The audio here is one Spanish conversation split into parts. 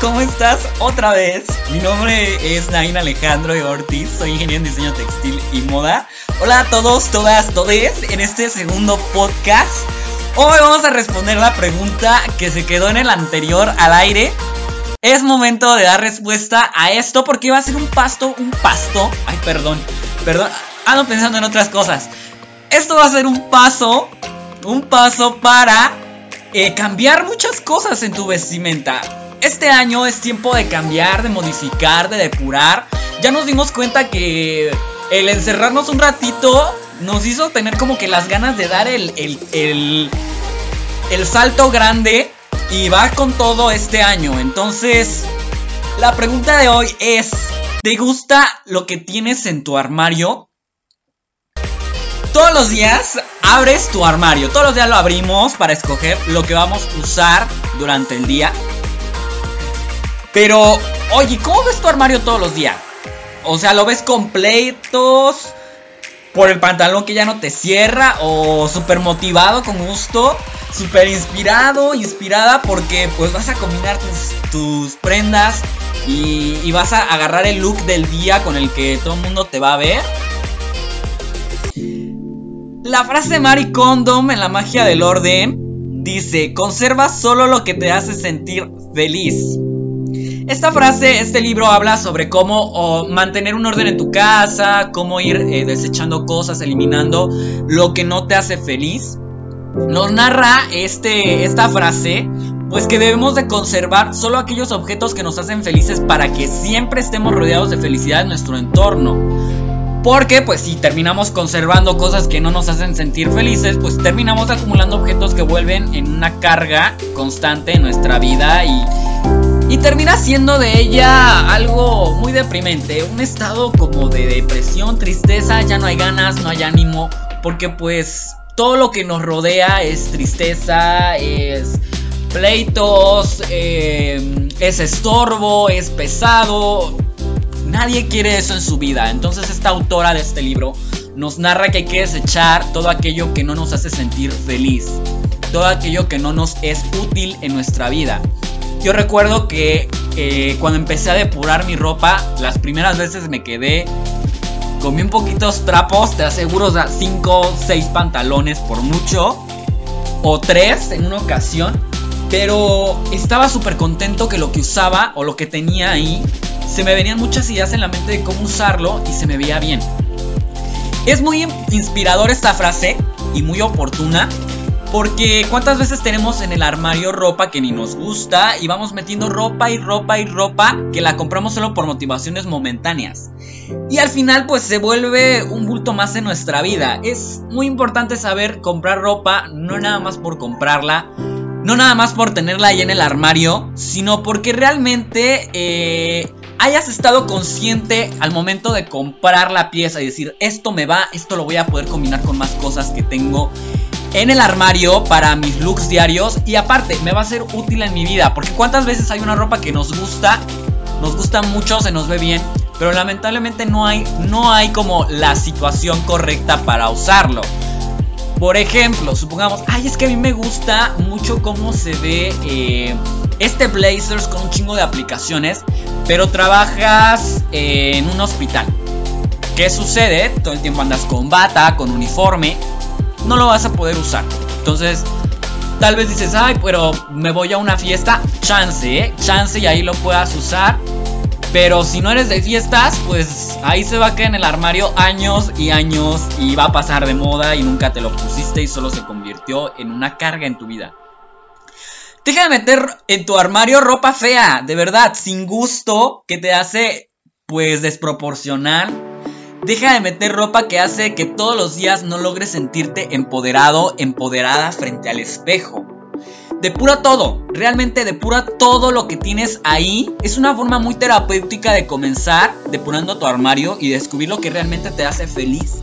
¿cómo estás? Otra vez. Mi nombre es Nain Alejandro Ortiz, soy ingeniero en diseño textil y moda. Hola a todos, todas, todes en este segundo podcast. Hoy vamos a responder la pregunta que se quedó en el anterior al aire. Es momento de dar respuesta a esto porque va a ser un pasto, un pasto. Ay, perdón, perdón, ando pensando en otras cosas. Esto va a ser un paso, un paso para eh, cambiar muchas cosas en tu vestimenta. Este año es tiempo de cambiar, de modificar, de depurar. Ya nos dimos cuenta que el encerrarnos un ratito nos hizo tener como que las ganas de dar el, el, el, el salto grande y va con todo este año. Entonces, la pregunta de hoy es, ¿te gusta lo que tienes en tu armario? Todos los días abres tu armario, todos los días lo abrimos para escoger lo que vamos a usar durante el día. Pero, oye, ¿cómo ves tu armario todos los días? O sea, ¿lo ves completos? ¿Por el pantalón que ya no te cierra? ¿O súper motivado, con gusto? ¿Súper inspirado, inspirada? Porque pues vas a combinar tus, prendas y, vas a agarrar el look del día con el que todo el mundo te va a ver. La frase Mari Condom en la magia del orden dice, conserva solo lo que te hace sentir feliz. Esta frase, este libro habla sobre cómo mantener un orden en tu casa, cómo ir eh, desechando cosas, eliminando lo que no te hace feliz. Nos narra este, esta frase, pues que debemos de conservar solo aquellos objetos que nos hacen felices para que siempre estemos rodeados de felicidad en nuestro entorno. Porque pues si terminamos conservando cosas que no nos hacen sentir felices, pues terminamos acumulando objetos que vuelven en una carga constante en nuestra vida y y termina siendo de ella algo muy deprimente, un estado como de depresión, tristeza, ya no hay ganas, no hay ánimo, porque pues todo lo que nos rodea es tristeza, es pleitos, em, es estorbo, es pesado. Nadie quiere eso en su vida. Entonces esta autora de este libro nos narra que hay que desechar todo aquello que no nos hace sentir feliz, todo aquello que no nos es útil en nuestra vida. Yo recuerdo que eh, cuando empecé a depurar mi ropa, las primeras veces me quedé con bien poquitos trapos, te aseguro 5, 6 pantalones por mucho, o 3 en una ocasión, pero estaba súper contento que lo que usaba o lo que tenía ahí, se me venían muchas ideas en la mente de cómo usarlo y se me veía bien. Es muy inspirador esta frase y muy oportuna porque cuántas veces tenemos en el armario ropa que ni nos gusta y vamos metiendo ropa y ropa y ropa que la compramos solo por motivaciones momentáneas. Y al final pues se vuelve un bulto más en nuestra vida. Es muy importante saber comprar ropa no nada más por comprarla, no nada más por tenerla ahí en el armario, sino porque realmente eh, hayas estado consciente al momento de comprar la pieza y decir esto me va, esto lo voy a poder combinar con más cosas que tengo en el armario para mis looks diarios y aparte me va a ser útil en mi vida porque cuántas veces hay una ropa que nos gusta, nos gusta mucho, se nos ve bien, pero lamentablemente no hay no hay como la situación correcta para usarlo. Por ejemplo, supongamos, ay, es que a mí me gusta mucho cómo se ve eh, este Blazers con un chingo de aplicaciones, pero trabajas en un hospital. ¿Qué sucede? Todo el tiempo andas con bata, con uniforme no lo vas a poder usar. Entonces, tal vez dices, ay, pero me voy a una fiesta, chance, ¿eh? Chance y ahí lo puedas usar. Pero si no eres de fiestas, pues ahí se va a quedar en el armario años y años y va a pasar de moda y nunca te lo pusiste y solo se convirtió en una carga en tu vida. Deja de meter en tu armario ropa fea, de verdad, sin gusto, que te hace pues desproporcional Deja de meter ropa que hace que todos los días no logres sentirte empoderado, empoderada frente al espejo. Depura todo, realmente depura todo lo que tienes ahí. Es una forma muy terapéutica de comenzar depurando tu armario y descubrir lo que realmente te hace feliz.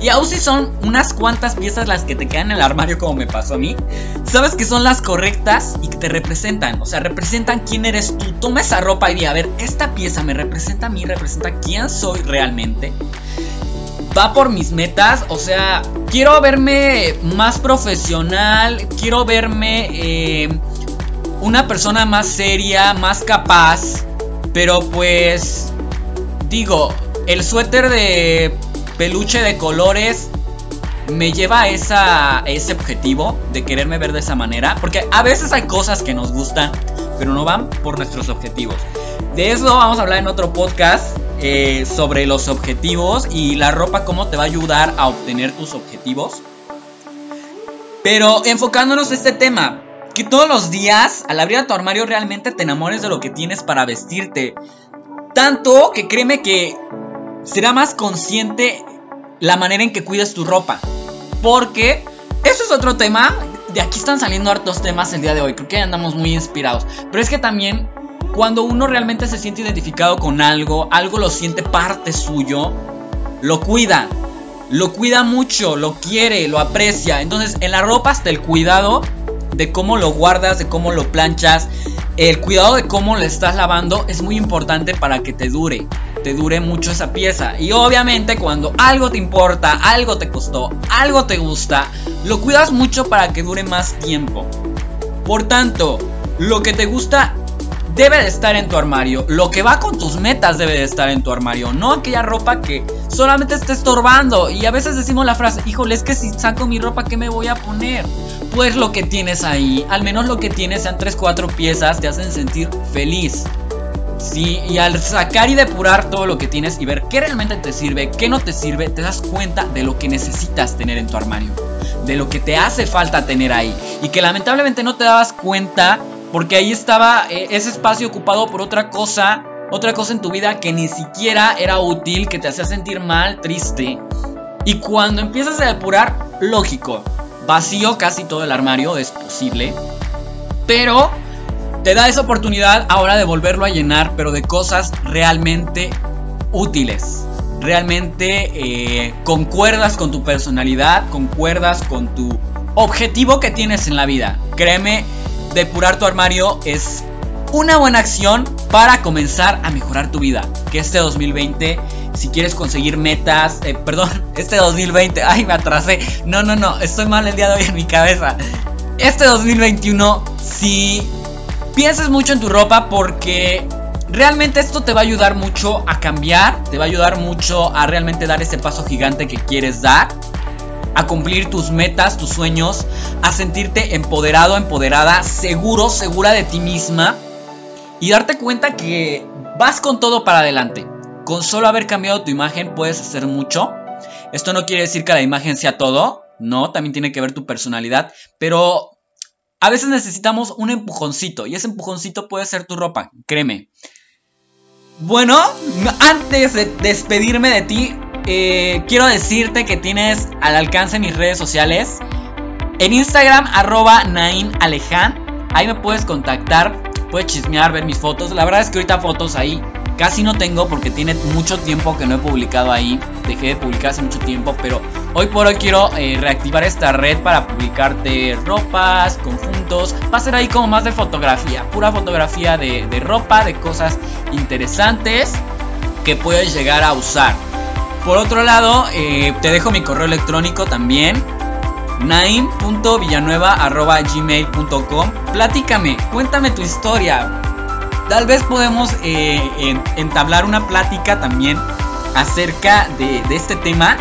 Y aún si son unas cuantas piezas las que te quedan en el armario como me pasó a mí, sabes que son las correctas y que te representan. O sea, representan quién eres tú. Toma esa ropa y di, a ver, esta pieza me representa a mí, representa quién soy realmente. Va por mis metas, o sea, quiero verme más profesional, quiero verme... Eh, una persona más seria, más capaz, pero pues digo, el suéter de peluche de colores me lleva a, esa, ese objetivo de quererme ver de esa manera. Porque a veces hay cosas que nos gustan, pero no van por nuestros objetivos. De eso vamos a hablar en otro podcast eh, sobre los objetivos y la ropa, cómo te va a ayudar a obtener tus objetivos. Pero enfocándonos en este tema, que todos los días al abrir a tu armario realmente te enamores de lo que tienes para vestirte. Tanto que créeme que será más consciente la manera en que cuidas tu ropa. Porque eso es otro tema. De aquí están saliendo hartos temas el día de hoy. Creo que andamos muy inspirados. Pero es que también cuando uno realmente se siente identificado con algo, algo lo siente parte suyo, lo cuida. Lo cuida mucho, lo quiere, lo aprecia. Entonces en la ropa hasta el cuidado de cómo lo guardas, de cómo lo planchas, el cuidado de cómo le estás lavando es muy importante para que te dure dure mucho esa pieza. Y obviamente cuando algo te importa, algo te costó, algo te gusta, lo cuidas mucho para que dure más tiempo. Por tanto, lo que te gusta debe de estar en tu armario. Lo que va con tus metas debe de estar en tu armario. No aquella ropa que solamente esté estorbando. Y a veces decimos la frase, híjole, es que si saco mi ropa, ¿qué me voy a poner? Pues lo que tienes ahí, al menos lo que tienes sean 3-4 piezas, te hacen sentir feliz. Sí, y al sacar y depurar todo lo que tienes y ver qué realmente te sirve, qué no te sirve, te das cuenta de lo que necesitas tener en tu armario, de lo que te hace falta tener ahí y que lamentablemente no te dabas cuenta porque ahí estaba eh, ese espacio ocupado por otra cosa, otra cosa en tu vida que ni siquiera era útil, que te hacía sentir mal, triste. Y cuando empiezas a depurar, lógico, vacío casi todo el armario, es posible, pero te da esa oportunidad ahora de volverlo a llenar, pero de cosas realmente útiles. Realmente eh, concuerdas con tu personalidad, concuerdas con tu objetivo que tienes en la vida. Créeme, depurar tu armario es una buena acción para comenzar a mejorar tu vida. Que este 2020, si quieres conseguir metas, eh, perdón, este 2020, ay, me atrasé. No, no, no, estoy mal el día de hoy en mi cabeza. Este 2021, si pienses mucho en tu ropa porque realmente esto te va a ayudar mucho a cambiar, te va a ayudar mucho a realmente dar ese paso gigante que quieres dar, a cumplir tus metas, tus sueños, a sentirte empoderado, empoderada, seguro, segura de ti misma y darte cuenta que vas con todo para adelante. Con solo haber cambiado tu imagen puedes hacer mucho. Esto no quiere decir que la imagen sea todo, no, también tiene que ver tu personalidad, pero a veces necesitamos un empujoncito y ese empujoncito puede ser tu ropa, créeme. Bueno, antes de despedirme de ti, eh, quiero decirte que tienes al alcance mis redes sociales. En Instagram, arroba Ahí me puedes contactar, puedes chismear, ver mis fotos. La verdad es que ahorita fotos ahí Casi no tengo porque tiene mucho tiempo que no he publicado ahí. Dejé de publicar hace mucho tiempo, pero hoy por hoy quiero eh, reactivar esta red para publicarte ropas, conjuntos. Va a ser ahí como más de fotografía, pura fotografía de, ropa, de cosas interesantes que puedes llegar a usar. Por otro lado, eh, te dejo mi correo electrónico también. naim.villanueva.gmail.com Platícame, cuéntame tu historia Tal vez podemos eh, entablar una plática también acerca de, este tema.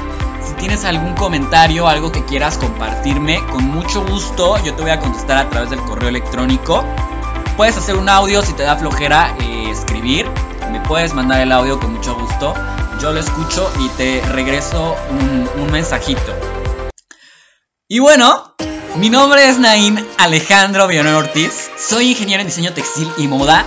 Si tienes algún comentario, algo que quieras compartirme, con mucho gusto yo te voy a contestar a través del correo electrónico. Puedes hacer un audio si te da flojera eh, escribir. Me puedes mandar el audio con mucho gusto. Yo lo escucho y te regreso un, mensajito. Y bueno, mi nombre es Naim Alejandro Villanueva Ortiz. Soy ingeniero en diseño textil y moda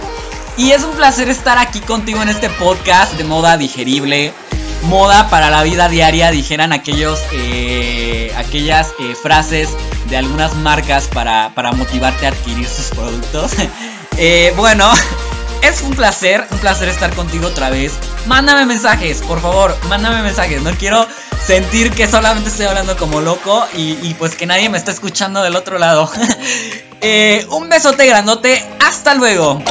y es un placer estar aquí contigo en este podcast de moda digerible, moda para la vida diaria, dijeran aquellos, eh, aquellas eh, frases de algunas marcas para, motivarte a adquirir sus productos. Eh, bueno, es un placer, un placer estar contigo otra vez. Mándame mensajes, por favor, mándame mensajes. No quiero sentir que solamente estoy hablando como loco y pues que nadie me está escuchando del otro lado. un besote grandote, hasta luego.